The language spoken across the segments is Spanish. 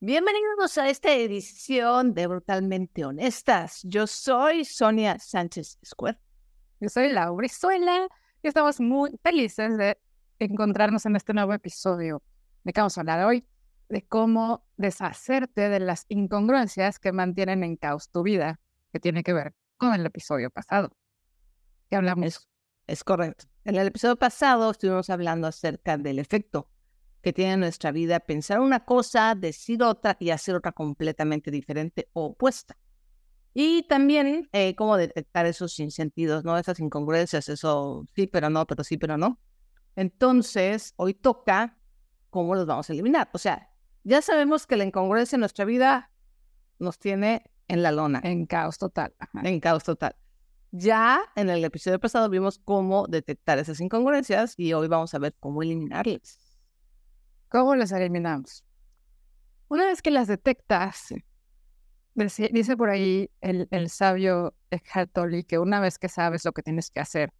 Bienvenidos a esta edición de Brutalmente Honestas. Yo soy Sonia Sánchez Square. Yo soy Laura Brizuela y estamos muy felices de encontrarnos en este nuevo episodio. ¿De qué vamos a hablar hoy? De cómo deshacerte de las incongruencias que mantienen en caos tu vida, que tiene que ver con el episodio pasado. ¿Qué hablamos? Es, es correcto. En el episodio pasado estuvimos hablando acerca del efecto que tiene en nuestra vida pensar una cosa, decir otra y hacer otra completamente diferente o opuesta. Y también eh, cómo detectar esos sinsentidos, ¿no? Esas incongruencias, eso sí, pero no, pero sí, pero no. Entonces, hoy toca cómo los vamos a eliminar. O sea, ya sabemos que la incongruencia en nuestra vida nos tiene en la lona. En caos total. En caos total. Ya en el episodio pasado vimos cómo detectar esas incongruencias y hoy vamos a ver cómo eliminarlas. ¿Cómo las eliminamos? Una vez que las detectas, dice por ahí el, el sabio Eckhart Tolle que una vez que sabes lo que tienes que hacer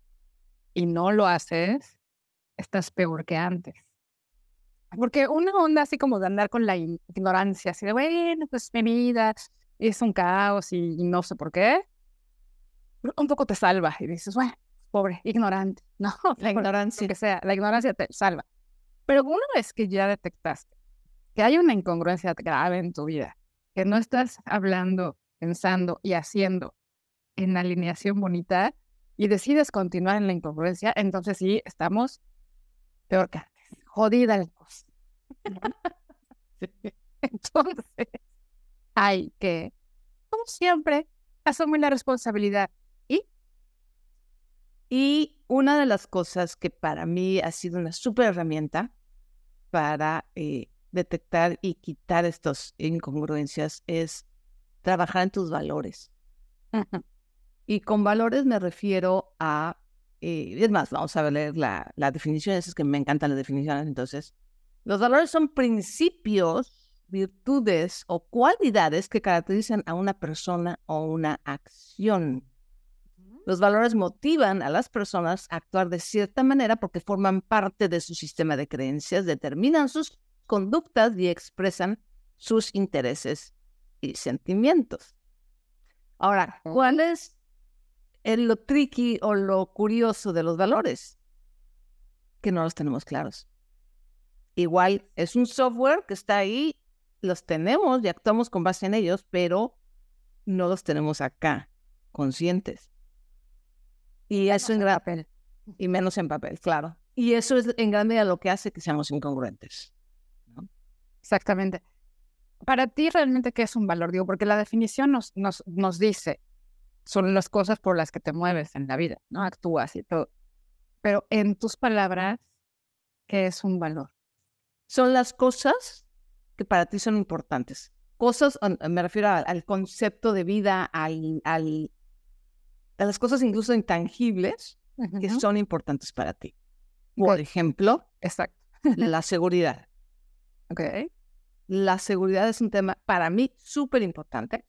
y no lo haces, estás peor que antes. Porque una onda así como de andar con la ignorancia, así de, bueno, pues mi vida es un caos y, no sé por qué, un poco te salva y dices, bueno, pobre, ignorante. No, la ignorancia. que sea, la ignorancia te salva. Pero una vez que ya detectaste que hay una incongruencia grave en tu vida, que no estás hablando, pensando y haciendo en alineación bonita y decides continuar en la incongruencia, entonces sí estamos peor que antes. Jodida la cosa. Entonces, hay que, como siempre, asumir la responsabilidad. ¿Y? Una de las cosas que para mí ha sido una súper herramienta para eh, detectar y quitar estas incongruencias es trabajar en tus valores. Y con valores me refiero a, eh, es más, vamos a leer la, la definición, es que me encantan las definiciones, entonces, los valores son principios, virtudes o cualidades que caracterizan a una persona o una acción. Los valores motivan a las personas a actuar de cierta manera porque forman parte de su sistema de creencias, determinan sus conductas y expresan sus intereses y sentimientos. Ahora, ¿cuál es el, lo tricky o lo curioso de los valores? Que no los tenemos claros. Igual es un software que está ahí, los tenemos y actuamos con base en ellos, pero no los tenemos acá, conscientes. Y eso en gran papel. Y menos en papel, claro. Y eso es en gran medida lo que hace que seamos incongruentes. Exactamente. Para ti, realmente, ¿qué es un valor? Digo, porque la definición nos, nos, nos dice, son las cosas por las que te mueves en la vida, ¿no? Actúas y todo. Pero en tus palabras, ¿qué es un valor? Son las cosas que para ti son importantes. Cosas, me refiero al, concepto de vida, al, al, a las cosas incluso intangibles que son importantes para ti. Por ejemplo, Exacto. la seguridad. La seguridad es un tema para mí súper importante.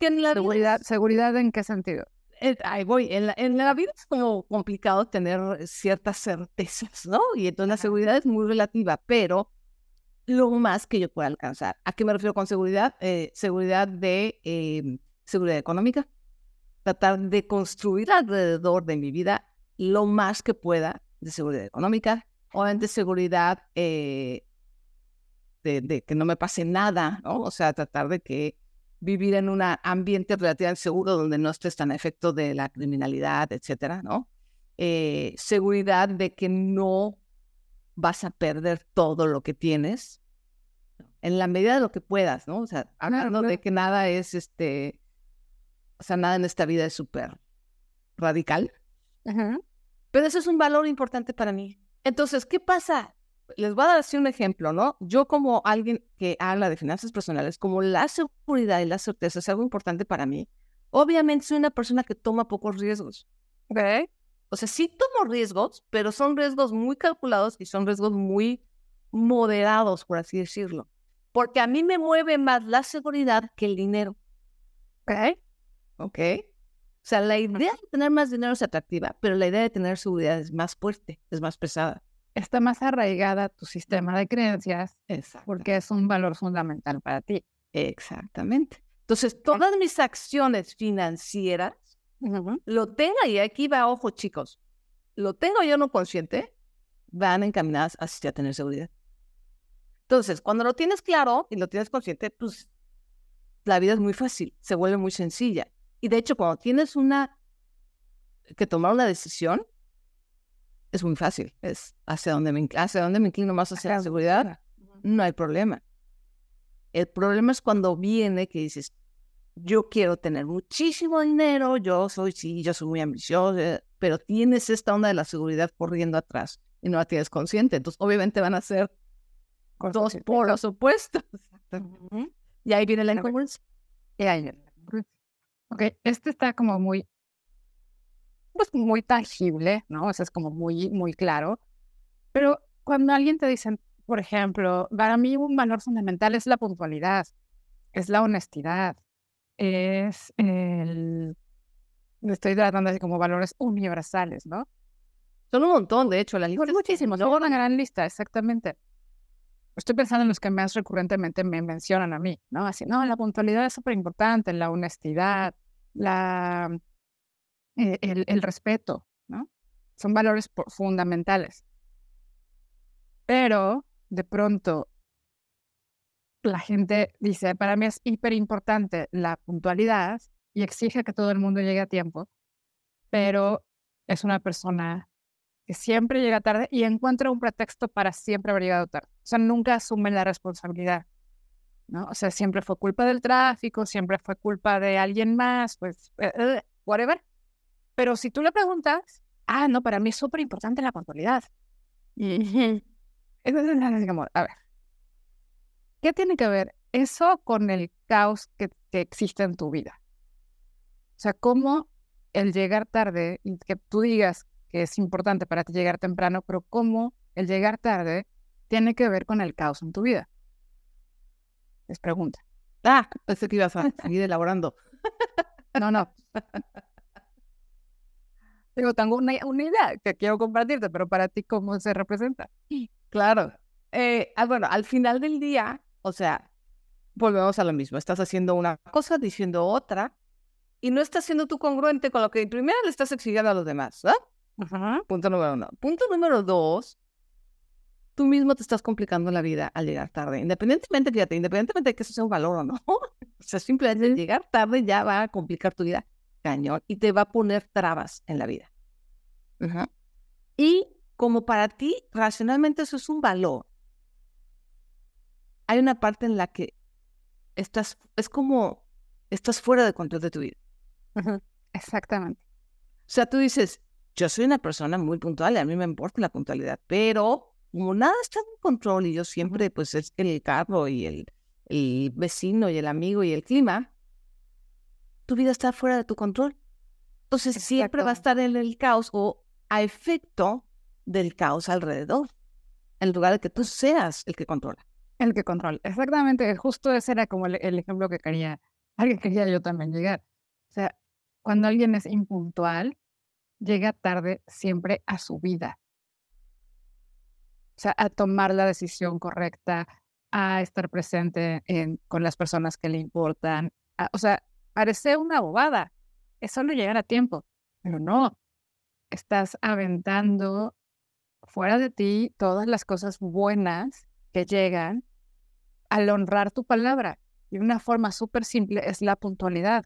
seguridad, ¿Seguridad en qué sentido? Eh, ahí voy. En la, en la, vida es como complicado tener ciertas certezas, ¿no? Y entonces la seguridad es muy relativa, pero lo más que yo pueda alcanzar. ¿A qué me refiero con seguridad? Eh, seguridad de em, seguridad económica, tratar de construir alrededor de mi vida lo más que pueda de seguridad económica, o de seguridad eh, de, que no me pase nada, ¿no? O sea, tratar de que vivir en un ambiente relativamente seguro donde no estés tan a efecto de la criminalidad, etcétera, ¿no? Eh, seguridad de que no vas a perder todo lo que tienes en la medida de lo que puedas, ¿no? O sea, hablando de que nada es este o sea, nada en esta vida es súper radical. Pero eso es un valor importante para mí. Entonces, ¿qué pasa? Les voy a dar así un ejemplo, ¿no? Yo como alguien que habla de finanzas personales, como la seguridad y la certeza es algo importante para mí, obviamente soy una persona que toma pocos riesgos. ¿Ok? O sea, sí tomo riesgos, pero son riesgos muy calculados y son riesgos muy moderados, por así decirlo. Porque a mí me mueve más la seguridad que el dinero. ¿Ok? ¿Ok? O sea, la idea de tener más dinero es atractiva, pero la idea de tener seguridad es más fuerte, es más pesada. está más arraigada a tu sistema de creencias porque es un valor fundamental para ti. Exactamente. Entonces, todas mis acciones financieras lo tenga, y aquí va, ojo chicos, lo tengo yo no consciente, van encaminadas hacia tener seguridad. Entonces, cuando lo tienes claro y lo tienes consciente, pues la vida es muy fácil, se vuelve muy sencilla. Y de hecho, cuando tienes una que tomar una decisión, es muy fácil. Es hacia dónde me, inclino, hacia dónde me inclino más hacia la seguridad, no hay problema. El problema es cuando viene que dices, yo quiero tener muchísimo dinero, yo soy, sí, yo soy muy ambicioso, pero tienes esta onda de la seguridad corriendo atrás y no la tienes consciente. Entonces, obviamente van a ser dos polos opuestos. Y ahí viene la incongruencia. Y ahí viene la incongruencia. Ok, este está como muy, pues muy tangible, ¿no? O sea, es como muy, muy claro. Pero cuando alguien te dice, por ejemplo, para mí un valor fundamental es la puntualidad, es la honestidad, es el... Estoy tratando de como valores universales, ¿no? Son un montón, de hecho, la lista. Son muchísimos, ¿no? Una gran lista, exactamente. Estoy pensando en los que más recurrentemente me mencionan a mí, ¿no? Así, no, la puntualidad es súper importante, la honestidad, la, eh, el, el, respeto, ¿no? Son valores fundamentales. Pero de pronto la gente dice, para mí es hiper importante la puntualidad y exige que todo el mundo llegue a tiempo, pero es una persona que siempre llega tarde y encuentra un pretexto para siempre haber llegado tarde. O sea, nunca asume la responsabilidad, ¿no? O sea, siempre fue culpa del tráfico, siempre fue culpa de alguien más, pues, uh, whatever. Pero si tú le preguntas, ah, no, para mí es súper importante la puntualidad. Entonces, a ver, ¿qué tiene que ver eso con el caos que, que existe en tu vida? O sea, cómo el llegar tarde y que tú digas que es importante para ti llegar temprano, pero cómo el llegar tarde tiene que ver con el caos en tu vida. Les pregunta. Ah, pensé que ibas a seguir elaborando. No, no. Digo, tengo una, una, idea que quiero compartirte, pero para ti, ¿cómo se representa? Claro. Eh, ah, bueno, al final del día, o sea, volvemos a lo mismo. Estás haciendo una cosa, diciendo otra, y no estás siendo tú congruente con lo que primero le estás exigiendo a los demás. ¿eh? Ajá. Punto número uno. Punto número dos, tú mismo te estás complicando la vida al llegar tarde. Independientemente, fíjate, independientemente de que eso sea un valor o no. o sea, simplemente llegar tarde ya va a complicar tu vida cañón y te va a poner trabas en la vida. Ajá. Y como para ti, racionalmente eso es un valor, hay una parte en la que estás, es como, estás fuera de control de tu vida. Ajá. Exactamente. O sea, tú dices, yo soy una persona muy puntual y a mí me importa la puntualidad, pero como nada está en control y yo siempre, pues es el carro y el, el vecino y el amigo y el clima, tu vida está fuera de tu control. Entonces Exacto. siempre va a estar en el caos o a efecto del caos alrededor, en lugar de que tú seas el que controla. El que controla. Exactamente, justo ese era como el, el ejemplo que quería, al que quería yo también llegar. O sea, cuando alguien es impuntual, llega tarde siempre a su vida. O sea, a tomar la decisión correcta, a estar presente en, con las personas que le importan. O sea, parece una bobada. Es solo llegar a tiempo, pero no. Estás aventando fuera de ti todas las cosas buenas que llegan al honrar tu palabra. Y una forma súper simple es la puntualidad.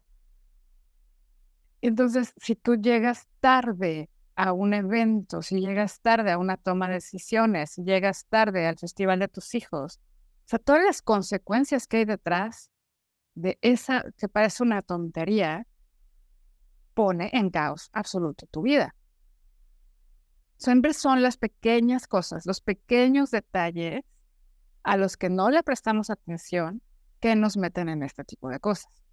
Entonces, si tú llegas tarde a un evento, si llegas tarde a una toma de decisiones, si llegas tarde al festival de tus hijos, o sea, todas las consecuencias que hay detrás de esa que parece una tontería, pone en caos absoluto tu vida. Siempre son las pequeñas cosas, los pequeños detalles a los que no le prestamos atención que nos meten en este tipo de cosas.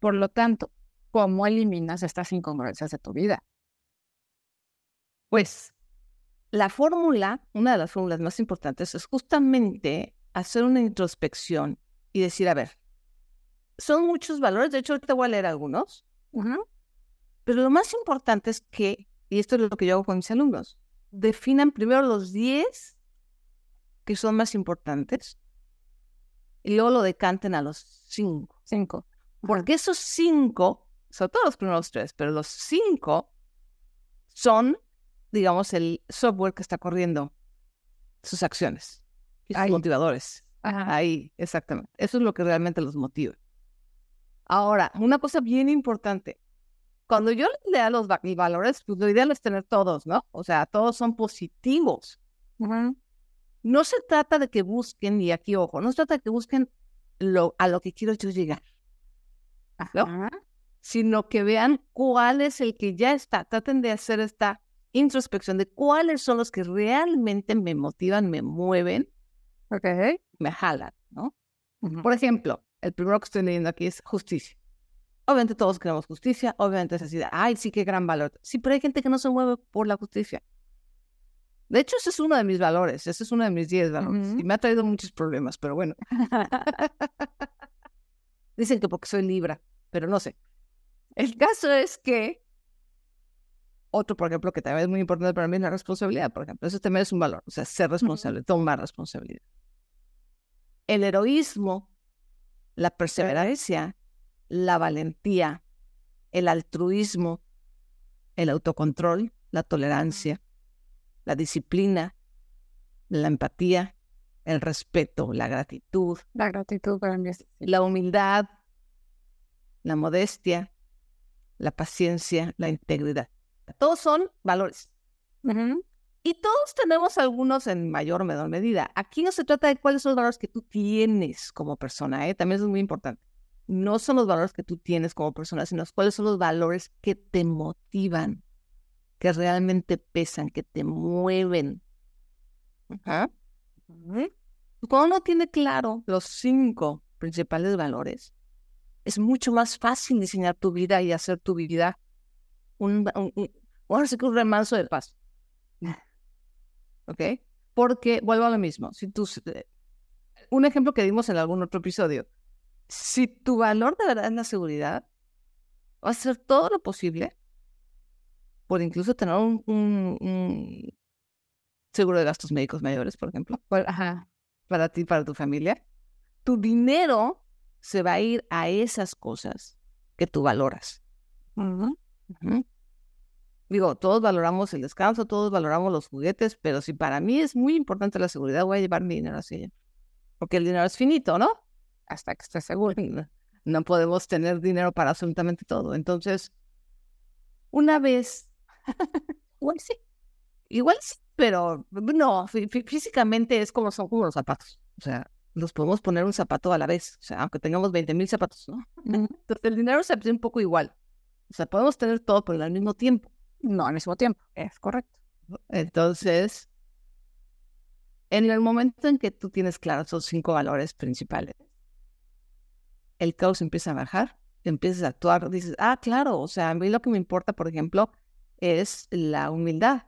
Por lo tanto, ¿cómo eliminas estas incongruencias de tu vida? Pues la fórmula, una de las fórmulas más importantes es justamente hacer una introspección y decir, a ver, son muchos valores, de hecho ahorita voy a leer algunos, uh -huh. pero lo más importante es que, y esto es lo que yo hago con mis alumnos, definan primero los 10 que son más importantes y luego lo decanten a los 5. Cinco. Porque esos 5, sobre todo los primeros tres, pero los 5 son, digamos, el software que está corriendo sus acciones y sus Ahí. motivadores. Ajá. Ahí, exactamente. Eso es lo que realmente los motiva. Ahora, una cosa bien importante. Cuando yo lea los valores, pues lo ideal es tener todos, ¿no? O sea, todos son positivos. No se trata de que busquen, y aquí ojo, no se trata de que busquen lo, a lo que quiero yo llegar, ¿no? Sino que vean cuál es el que ya está. Traten de hacer esta introspección de cuáles son los que realmente me motivan, me mueven, Ok. me jalan, ¿no? Por ejemplo, el primero que estoy leyendo aquí es justicia. Obviamente todos queremos justicia, obviamente es así, de, ay, sí, qué gran valor. Sí, pero hay gente que no se mueve por la justicia. De hecho, ese es uno de mis valores, ese es uno de mis 10 valores. Y me ha traído muchos problemas, pero bueno. Dicen que porque soy Libra, pero no sé. El caso es que otro, por ejemplo, que también es muy importante para mí es la responsabilidad, por ejemplo. Eso también es un valor, o sea, ser responsable, tomar responsabilidad. El heroísmo, la perseverancia, la valentía, el altruismo, el autocontrol, la tolerancia, la disciplina, la empatía, el respeto, la gratitud, La gratitud para mí la humildad, la modestia, la paciencia, la integridad. Todos son valores. Y todos tenemos algunos en mayor o menor medida. Aquí no se trata de cuáles son los valores que tú tienes como persona, ¿eh? también eso es muy importante. No son los valores que tú tienes como persona, sino cuáles son los valores que te motivan, que realmente pesan, que te mueven. Ajá. Cuando uno tiene claro los cinco principales valores, es mucho más fácil diseñar tu vida y hacer tu vida un, un, un- remanso de paz. ¿Ok? Porque vuelvo a lo mismo. Si tú, eh, un ejemplo que dimos en algún otro episodio. Si tu valor de verdad es la seguridad, vas a hacer todo lo posible por incluso tener un, un- un seguro de gastos médicos mayores, por ejemplo ajá. para ti, para tu familia, tu dinero se va a ir a esas cosas que tú valoras. Digo, todos valoramos el descanso, todos valoramos los juguetes, pero si para mí es muy importante la seguridad, voy a llevar mi dinero hacia allá. Porque el dinero es finito, ¿no? Hasta que estés seguro. No, podemos tener dinero para absolutamente todo. Entonces, una vez, igual sí, igual sí, pero no, fí- fí- físicamente es como son como los zapatos. O sea, los podemos poner un zapato a la vez, o sea, aunque tengamos 20 mil zapatos, ¿no? Entonces, el dinero se hace un poco igual. O sea, podemos tener todo, pero al mismo tiempo. No al mismo tiempo. Es correcto. Entonces, en el momento en que tú tienes claros esos cinco valores principales, el caos empieza a bajar, empiezas a actuar, dices, ah, claro, o sea, a mí lo que me importa, por ejemplo, es la humildad.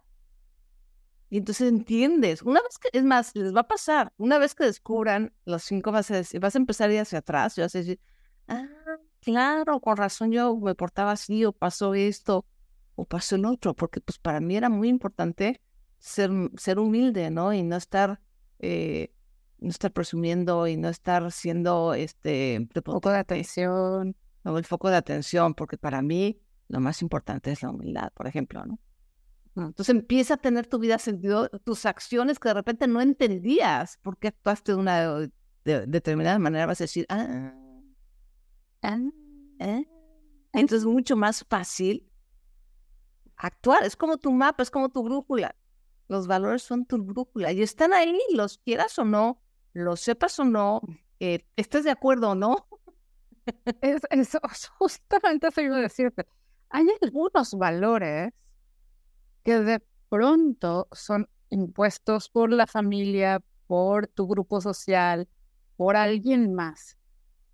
Y entonces entiendes, una vez que, es más, les va a pasar, una vez que descubran los cinco, vas a, decir- vas a empezar a ir hacia atrás y vas a decir, ah, claro, con razón yo me portaba así, o pasó esto, o pasó el otro, porque pues para mí era muy importante ser, ser humilde, ¿no? Y no estar, eh, no estar presumiendo y no estar siendo este Un poco de atención. o el foco de atención, porque para mí lo más importante es la humildad, por ejemplo, ¿no? Entonces empieza a tener tu vida sentido, tus acciones que de repente no entendías por qué actuaste de una de- determinada manera, vas a decir, ah, Ah, ¿eh? Entonces es mucho más fácil actuar, es como tu mapa, es como tu brújula. Los valores son tu brújula y están ahí, los quieras o no, los sepas o no, eh, estés de acuerdo o no. Es, eso, justamente eso iba decirte. Hay algunos valores que de pronto son impuestos por la familia, por tu grupo social, por alguien más.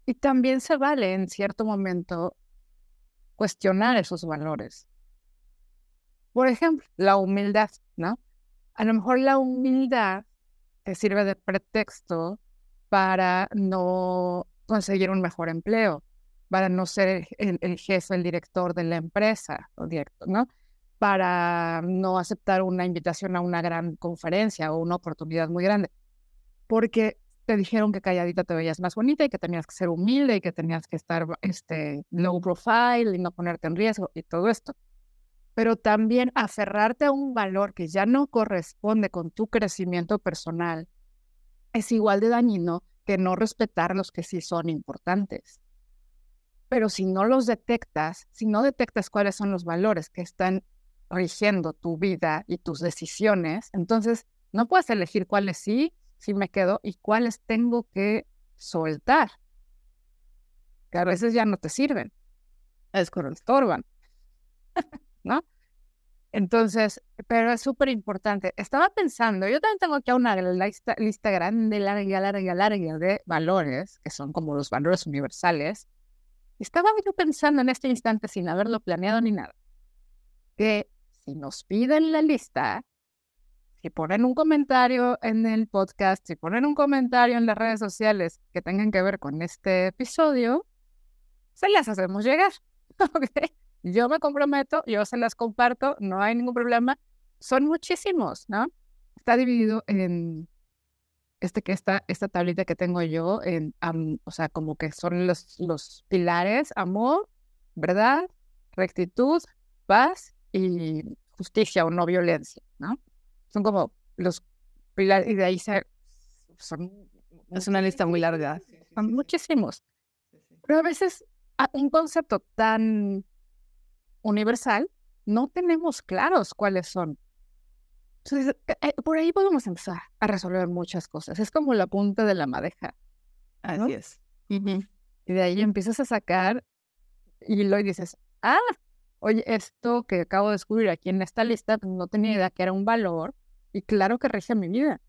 Y también se vale en cierto momento cuestionar esos valores. Por ejemplo, la humildad, ¿no? A lo mejor la humildad te sirve de pretexto para no conseguir un mejor empleo, para no ser el, jefe, el director de la empresa, o director, ¿no? Para no aceptar una invitación a una gran conferencia o una oportunidad muy grande, porque te dijeron que calladita te veías más bonita y que tenías que ser humilde y que tenías que estar este, low profile y no ponerte en riesgo y todo esto. Pero también aferrarte a un valor que ya no corresponde con tu crecimiento personal es igual de dañino que no respetar los que sí son importantes. Pero si no los detectas, si no detectas cuáles son los valores que están rigiendo tu vida y tus decisiones, entonces no puedes elegir cuáles sí si me quedo y cuáles tengo que soltar. Que a veces ya no te sirven. Es correcto. Estorban. ¿No? Entonces, pero es súper importante. Estaba pensando, yo también tengo aquí una lista, lista grande, larga, larga, larga de valores, que son como los valores universales. Estaba yo pensando en este instante, sin haberlo planeado ni nada, que si nos piden la lista, si ponen un comentario en el podcast, si ponen un comentario en las redes sociales que tengan que ver con este episodio, se las hacemos llegar. Yo me comprometo, yo se las comparto, no hay ningún problema. Son muchísimos, ¿no? Está dividido en este que está, esta tablita que tengo yo, en, o sea, como que son los, los pilares, amor, verdad, rectitud, paz y justicia o no violencia, ¿no? Son como los pilares, y de ahí se, son... Es una lista muy larga. Son muchísimos. Pero a veces un concepto tan universal, no tenemos claros cuáles son. Entonces, eh, eh, por ahí podemos empezar a resolver muchas cosas. Es como la punta de la madeja. Así es. Y de ahí empiezas a sacar y lo dices, ah, oye, esto que acabo de descubrir aquí en esta lista, pues, no tenía idea que era un valor y claro que rige mi vida.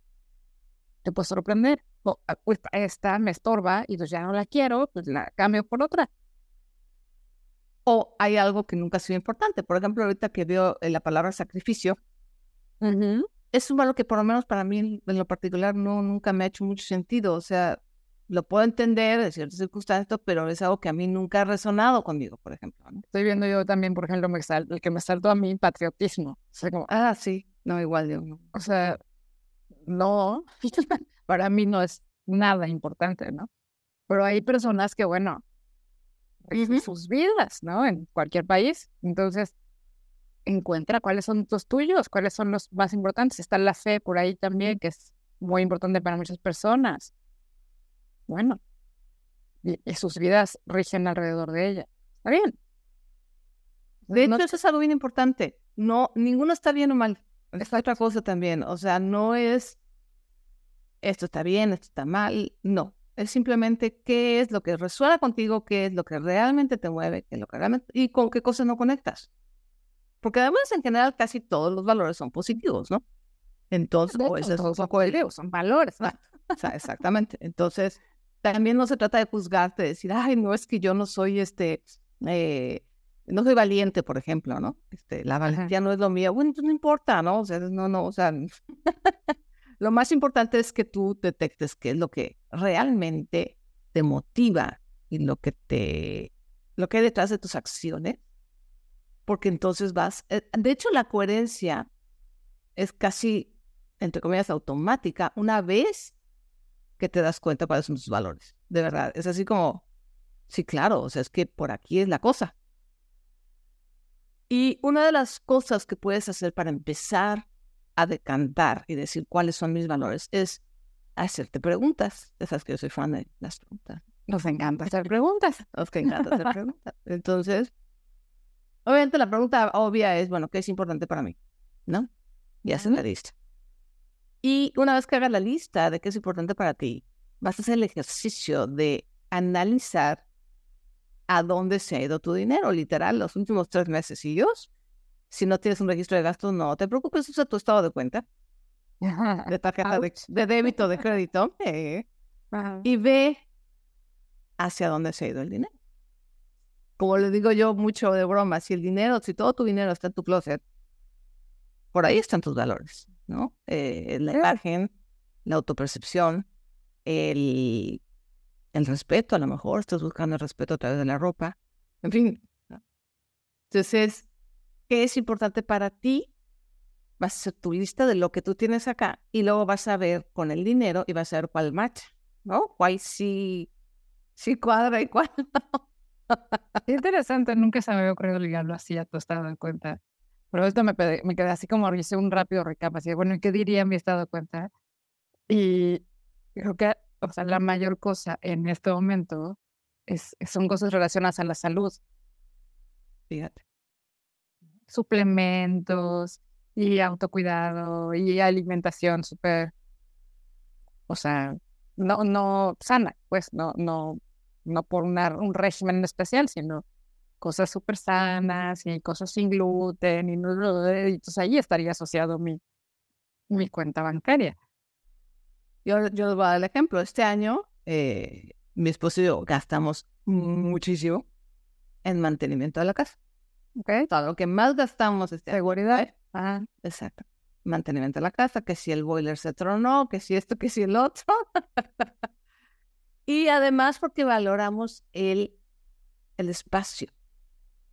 Te puede sorprender. Ah, esta me estorba y pues ya no la quiero, pues la cambio por otra. O hay algo que nunca ha sido importante. Por ejemplo, ahorita que veo eh, la palabra sacrificio, es un valor que por lo menos para mí en lo particular no nunca me ha hecho mucho sentido. O sea, lo puedo entender de ciertas circunstancias, pero es algo que a mí nunca ha resonado conmigo, por ejemplo. Estoy viendo yo también, por ejemplo, me el que me saltó a mí, patriotismo. ah, sí, no, igual yo no. O sea, no, para mí no es nada importante, ¿no? Pero hay personas que, bueno, sus vidas, ¿no? En cualquier país. Entonces, encuentra cuáles son los tuyos, cuáles son los más importantes. Está la fe por ahí también, que es muy importante para muchas personas. Bueno, y, sus vidas rigen alrededor de ella. Está bien. De hecho, eso es algo bien importante. No, ninguno está bien o mal. Es otra cosa también. O sea, no es esto está bien, esto está mal. No. Es simplemente qué es lo que resuena contigo, qué es lo que realmente te mueve, qué es lo que realmente, y con qué cosas no conectas. Porque además, en general, casi todos los valores son positivos, ¿no? Entonces, pues, todos son son valores. O sea, exactamente. Entonces, también no se trata de juzgarte, de decir, ay, no es que yo no soy este, eh, no soy valiente, por ejemplo, ¿no? Este, la valentía no es lo mío. Bueno, pues no importa, ¿no? O sea, no, no, o sea, Lo más importante es que tú detectes qué es lo que realmente te motiva y lo que te lo que hay detrás de tus acciones, porque entonces vas, eh, de hecho la coherencia es casi entre comillas automática una vez que te das cuenta cuáles son tus valores. De verdad, es así como sí, claro, o sea, es que por aquí es la cosa. Y una de las cosas que puedes hacer para empezar a decantar y decir cuáles son mis valores es hacerte preguntas. Ya sabes que yo soy fan de las preguntas. Nos encanta hacer preguntas. Nos encanta hacer preguntas. Entonces, obviamente la pregunta obvia es, bueno, ¿qué es importante para mí? ¿No? Y haces la lista. Y una vez que hagas la lista de qué es importante para ti, vas a hacer el ejercicio de analizar a dónde se ha ido tu dinero, literal, los últimos tres meses. Y si no tienes un registro de gastos, no te preocupes, usa tu estado de cuenta. De tarjeta de, débito, de crédito, eh, y ve hacia dónde se ha ido el dinero. Como le digo yo mucho de broma, si el dinero, si todo tu dinero está en tu closet, por ahí están tus valores, ¿no? Eh, la imagen, la autopercepción, el, el respeto, a lo mejor estás buscando el respeto a través de la ropa, en fin. Entonces, qué es importante para ti, vas a hacer tu lista de lo que tú tienes acá y luego vas a ver con el dinero y vas a ver cuál match, ¿no? Cuál sí, sí cuadra y cuál no. Interesante, nunca se me había ocurrido ligarlo así, ya tú estado en cuenta. Pero esto me, me quedé así como hice un rápido recap, así, bueno, ¿qué diría mi estado de cuenta? Y creo que, o sea, la mayor cosa en este momento es, son cosas relacionadas a la salud. Fíjate. Suplementos y autocuidado y alimentación súper, o sea, no, no sana, pues, no, no, no por una, un régimen especial, sino cosas súper sanas y cosas sin gluten y no, entonces ahí estaría asociado mi, mi cuenta bancaria. Yo, yo les voy a dar el ejemplo. Este año, eh, mi esposo y yo gastamos muchísimo en mantenimiento de la casa. Okay. Todo lo que más gastamos este Seguridad. Ah, exacto. Mantenimiento de la casa, que si el boiler se tronó, que si esto, que si el otro. y además porque valoramos el, el espacio.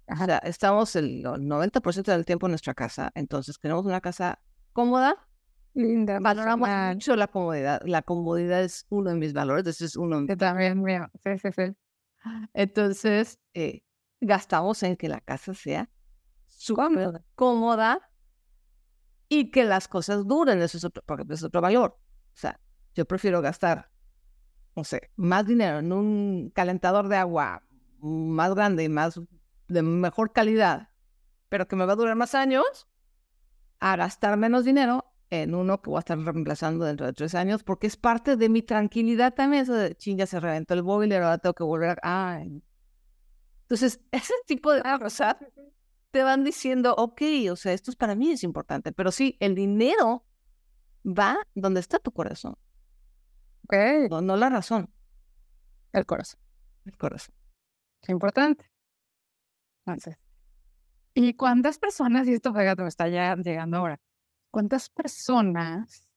Sea, estamos el 90% del tiempo en nuestra casa, entonces tenemos una casa cómoda, linda. Valoramos mucho la comodidad. La comodidad es uno de mis valores, ese es uno. Que también mío, sí, sí, sí. Entonces, eh, gastamos en que la casa sea súper cómoda y que las cosas duren, eso es otro, porque es otro valor. O sea, yo prefiero gastar, no sé, más dinero en un calentador de agua más grande y más de mejor calidad, pero que me va a durar más años, a gastar menos dinero en uno que voy a estar reemplazando dentro de tres años, porque es parte de mi tranquilidad también, eso de, ching, ya se reventó el boiler, ahora tengo que volver a... Entonces, ese tipo de cosas te van diciendo, ok, o sea, esto es para mí es importante, pero sí, el dinero va donde está tu corazón. Ok. No, no la razón. El corazón. El corazón. Es importante. Entonces, ¿y cuántas personas, y esto fíjate, me está ya llegando ahora, cuántas personas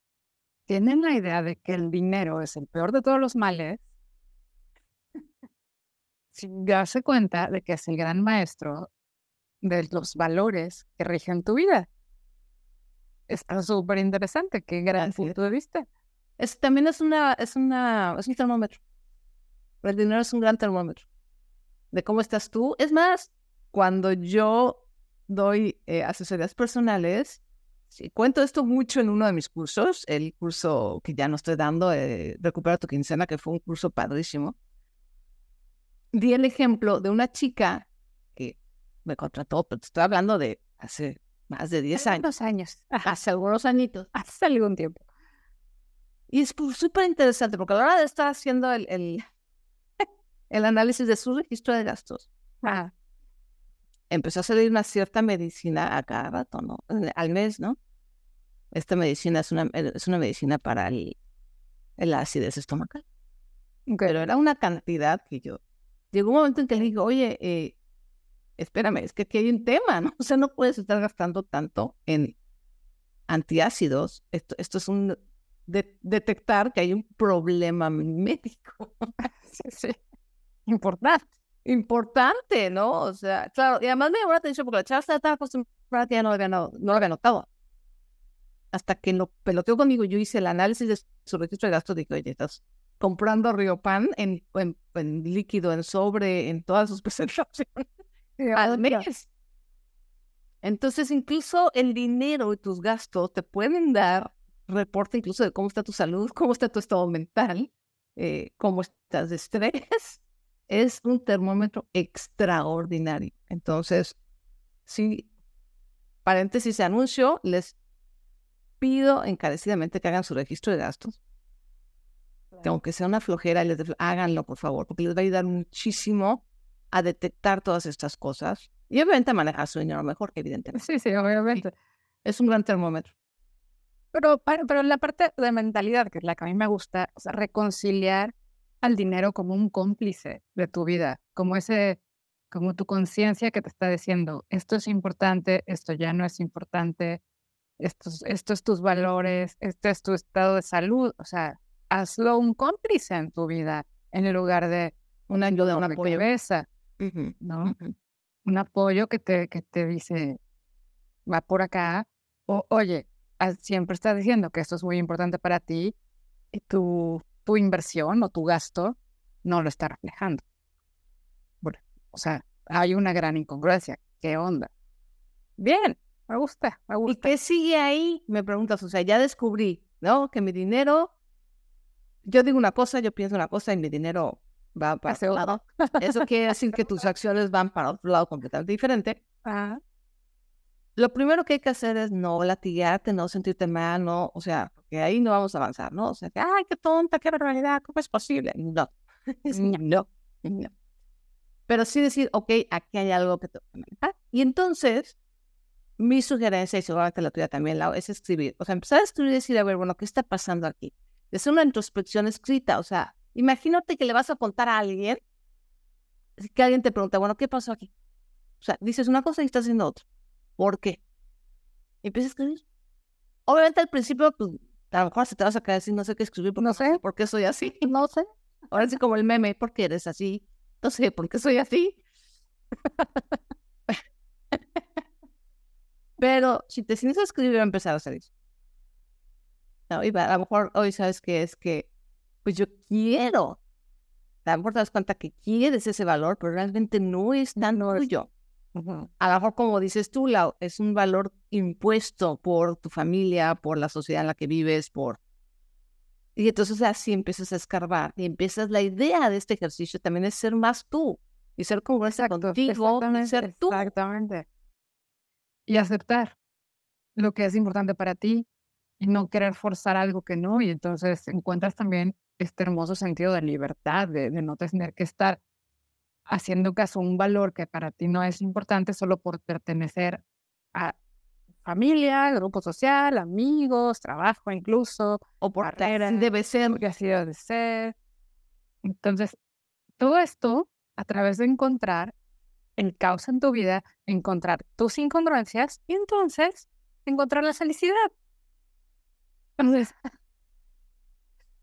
tienen la idea de que el dinero es el peor de todos los males sin darse cuenta de que es el gran maestro de los valores que rigen tu vida? Está súper interesante, qué gran punto de vista. Es, también es una, es una, es un termómetro. El dinero es un gran termómetro de cómo estás tú. Es más, cuando yo doy eh, asesorías personales, cuento esto mucho en uno de mis cursos, el curso que ya no estoy dando, eh, Recupera tu quincena, que fue un curso padrísimo. Di el ejemplo de una chica que me contrató, pero estoy hablando de hace más de 10 años. años. Hace algunos añitos. Hace algún tiempo. Y es súper interesante porque a la hora de estar haciendo el, el, el análisis de su registro de gastos, ah empezó a salir una cierta medicina a cada rato, ¿no? Al mes, ¿no? Esta medicina es una, es una medicina para el, el acidez estomacal. Pero era una cantidad que yo... Llegó un momento en que le digo, oye, eh, espérame, es que aquí hay un tema, ¿no? O sea, no puedes estar gastando tanto en antiácidos. Esto, esto es un... detectar que hay un problema médico. sí, sí. Importante importante, ¿no? O sea, claro, y además me llamó la atención porque la chava estaba tan acostumbrada que ya no lo había, no, lo había notado. Hasta que lo peloteó conmigo, yo hice el análisis de su registro de gastos, dije, oye, estás comprando Riopan en, en, en líquido, en sobre, en todas sus presentaciones al mes. Entonces, incluso el dinero y tus gastos te pueden dar reporte incluso de cómo está tu salud, cómo está tu estado mental, eh, cómo estás de estrés, es un termómetro extraordinario. Entonces, sí, paréntesis anuncio, les pido encarecidamente que hagan su registro de gastos. aunque sea una flojera, les háganlo, por favor, porque les va a ayudar muchísimo a detectar todas estas cosas y obviamente a manejar su dinero mejor, evidentemente. Sí, sí, obviamente. Es un gran termómetro. Pero, pero la parte de mentalidad, que es la que a mí me gusta, o sea, reconciliar al dinero como un cómplice de tu vida, como ese, como tu conciencia que te está diciendo, esto es importante, esto ya no es importante, esto, esto es tus valores, este es tu estado de salud, o sea, hazlo un cómplice en tu vida en lugar de una ayuda, un apoyo. ¿no? Un apoyo que te, que te dice, va por acá, o oye, ah, siempre estás diciendo que esto es muy importante para ti y tu, tu inversión o tu gasto no lo está reflejando. Bueno, o sea, hay una gran incongruencia. ¿Qué onda? Bien, me gusta, me gusta. ¿Y qué sigue ahí? Me preguntas, o sea, ya descubrí, ¿no? Que mi dinero, yo digo una cosa, yo pienso una cosa y mi dinero va para otro lado. Eso quiere decir que tus acciones van para otro lado completamente diferente. Ah, Lo primero que hay que hacer es no latigarte, no sentirte mal, no, o sea, porque ahí no vamos a avanzar, ¿no? O sea, que, ay, qué tonta, qué barbaridad, ¿cómo es posible? No, No. no. Pero sí decir, ok, aquí hay algo que tengo que manejar. Y entonces, mi sugerencia, y seguramente la tuya también, Lau, es escribir. O sea, empezar a escribir y decir, a ver, bueno, ¿qué está pasando aquí? Es una introspección escrita, o sea, imagínate que le vas a contar a alguien, que alguien te pregunta, bueno, ¿qué pasó aquí? O sea, dices una cosa y estás haciendo otra. ¿Por qué? Y empiezas a escribir. Obviamente al principio, pues, a lo mejor se te vas a quedar así, no sé qué escribir, porque No sé. ¿por qué soy así? no sé. Ahora sí como el meme, ¿por qué eres así? No sé, ¿por qué soy así? Pero si te sientes a escribir, va a empezar a. No, y va- a lo mejor hoy sabes que es que, pues yo quiero. A lo mejor te das cuenta que quieres ese valor, pero realmente no es tan No A lo mejor, como dices tú, Lau, es un valor impuesto por tu familia, por la sociedad en la que vives, por... Y entonces así empiezas a escarbar y empiezas, la idea de este ejercicio también es ser más tú y ser congruente Exacto, contigo y ser tú. Exactamente. Y aceptar lo que es importante para ti y no querer forzar algo que no. Y entonces encuentras también este hermoso sentido de libertad, de, de no tener que estar haciendo caso a un valor que para ti no es importante solo por pertenecer a familia, grupo social, amigos, trabajo incluso, O por carrera, debe ser. porque así debe de ser. Entonces, todo esto a través de encontrar el caos en tu vida, encontrar tus incongruencias y entonces encontrar la felicidad. Entonces,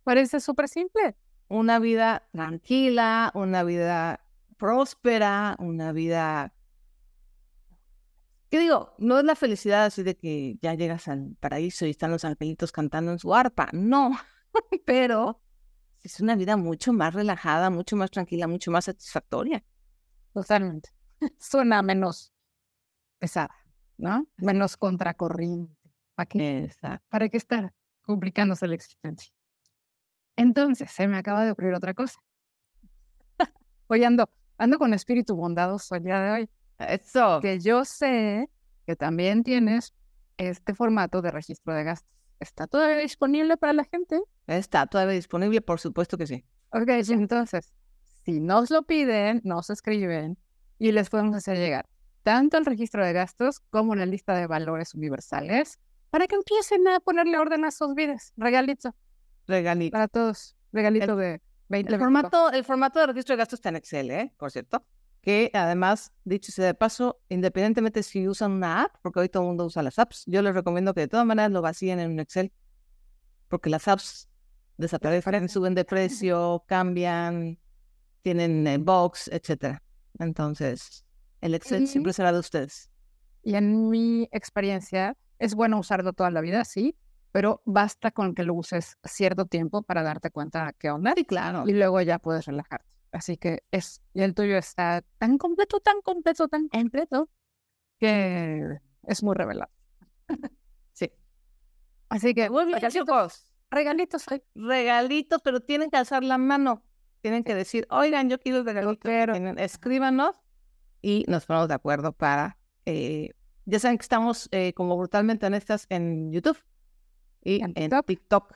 parece súper simple. una vida tranquila, una vida próspera, una vida... ¿Qué digo? No es la felicidad así de que ya llegas al paraíso y están los angelitos cantando en su arpa, no, pero es una vida mucho más relajada, mucho más tranquila, mucho más satisfactoria. Totalmente. Suena menos pesada, ¿no? Menos contracorriente. ¿Para qué? Exacto. ¿Para qué estar complicándose la existencia? Entonces, se me acaba de ocurrir otra cosa. Hoy ando, ando con espíritu bondadoso el día de hoy. Eso. Que yo sé que también tienes este formato de registro de gastos. ¿Está todavía disponible para la gente? Está todavía disponible, por supuesto que sí. Ok, entonces, si nos lo piden, nos escriben y les podemos hacer llegar tanto el registro de gastos como la lista de valores universales para que empiecen a ponerle orden a sus vidas. Regalito Regalito. para todos. Regalito de 20 El formato, el formato de registro de gastos está en Excel, ¿eh? Por cierto. Que además, dicho sea de paso, independientemente si usan una app, porque hoy todo el mundo usa las apps, yo les recomiendo que de todas maneras lo vacíen en un Excel. Porque las apps desaparecen, suben de precio, cambian, tienen eh, box, etcétera. Entonces, el Excel siempre será de ustedes. Y en mi experiencia, es bueno usarlo toda la vida, sí, pero basta con que lo uses cierto tiempo para darte cuenta qué onda Sí, claro. y luego ya puedes relajarte. Así que es, y el tuyo está tan completo, tan completo, tan completo, que es muy revelado. Sí. Así que, Muy bien, regalitos, chicos. regalitos regalitos, pero tienen que alzar la mano. Tienen que decir, oigan, yo quiero el regalito. tienen". Escríbanos y nos ponemos de acuerdo para... eh, ya saben que estamos eh, como brutalmente honestas en YouTube y En TikTok.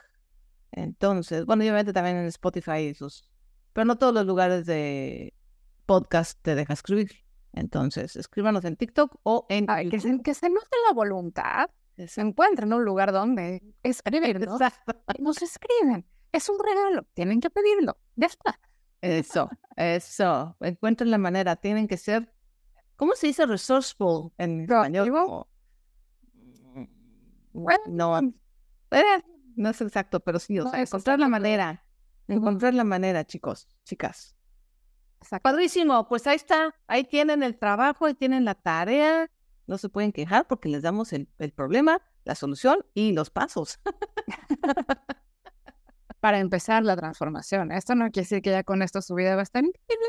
Entonces, bueno, obviamente también en Spotify y sus... Pero no todos los lugares de podcast te deja escribir. Entonces, escríbanos en TikTok o en Ay, que, se, que se note la voluntad, se encuentra en un lugar donde escribirnos. Nos escriben. Es un regalo. Tienen que pedirlo. Ya está. Eso, eso. Encuentren la manera. Tienen que ser, ¿cómo se dice resourceful en español? Bueno, No, eh, no es exacto, pero sí, o No sea, es encontrar la manera. Encontrar la manera, chicos, chicas. exacto. Padrísimo, pues ahí está. Ahí tienen el trabajo, ahí tienen la tarea. no se pueden quejar porque les damos el, el problema, la solución y los pasos. Para empezar la transformación. Esto no quiere decir que ya con esto su vida va a estar increíble.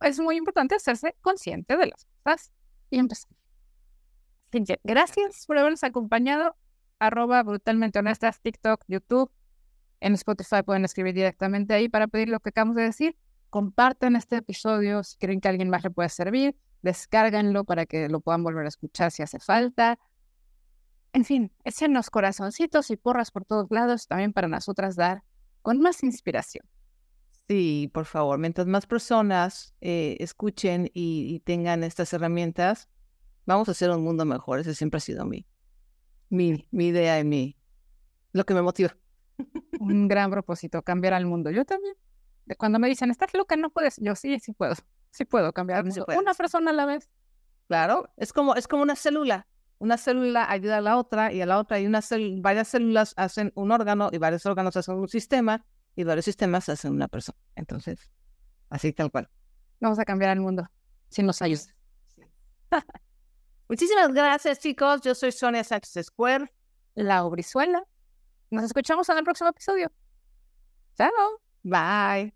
Es muy importante hacerse consciente de las cosas y empezar. Gracias por habernos acompañado. Arroba brutalmente honestas, TikTok, YouTube. En Spotify pueden escribir directamente ahí para pedir lo que acabamos de decir. Compartan este episodio si creen que alguien más le puede servir. Descárganlo para que lo puedan volver a escuchar si hace falta. En fin, échenos corazoncitos y porras por todos lados también para nosotras dar con más inspiración. Sí, por favor, mientras más personas eh, escuchen y, tengan estas herramientas, vamos a hacer un mundo mejor. Ese siempre ha sido mi, mi, mi idea y mi, lo que me motiva. Un gran propósito, cambiar al mundo. Yo también. Cuando me dicen, estás loca, no puedes. Yo sí, sí puedo. Sí puedo cambiar Una persona a la vez. Claro, es como, es como una célula. Una célula ayuda a la otra y a la otra y una varias células hacen un órgano y varios órganos hacen un sistema y varios sistemas hacen una persona. Entonces, así tal cual. Vamos a cambiar el mundo si nos ayuda. Muchísimas gracias, chicos. Yo soy Sonia Sánchez Square. La Obrizuela. Nos escuchamos en el próximo episodio. Chao. Bye.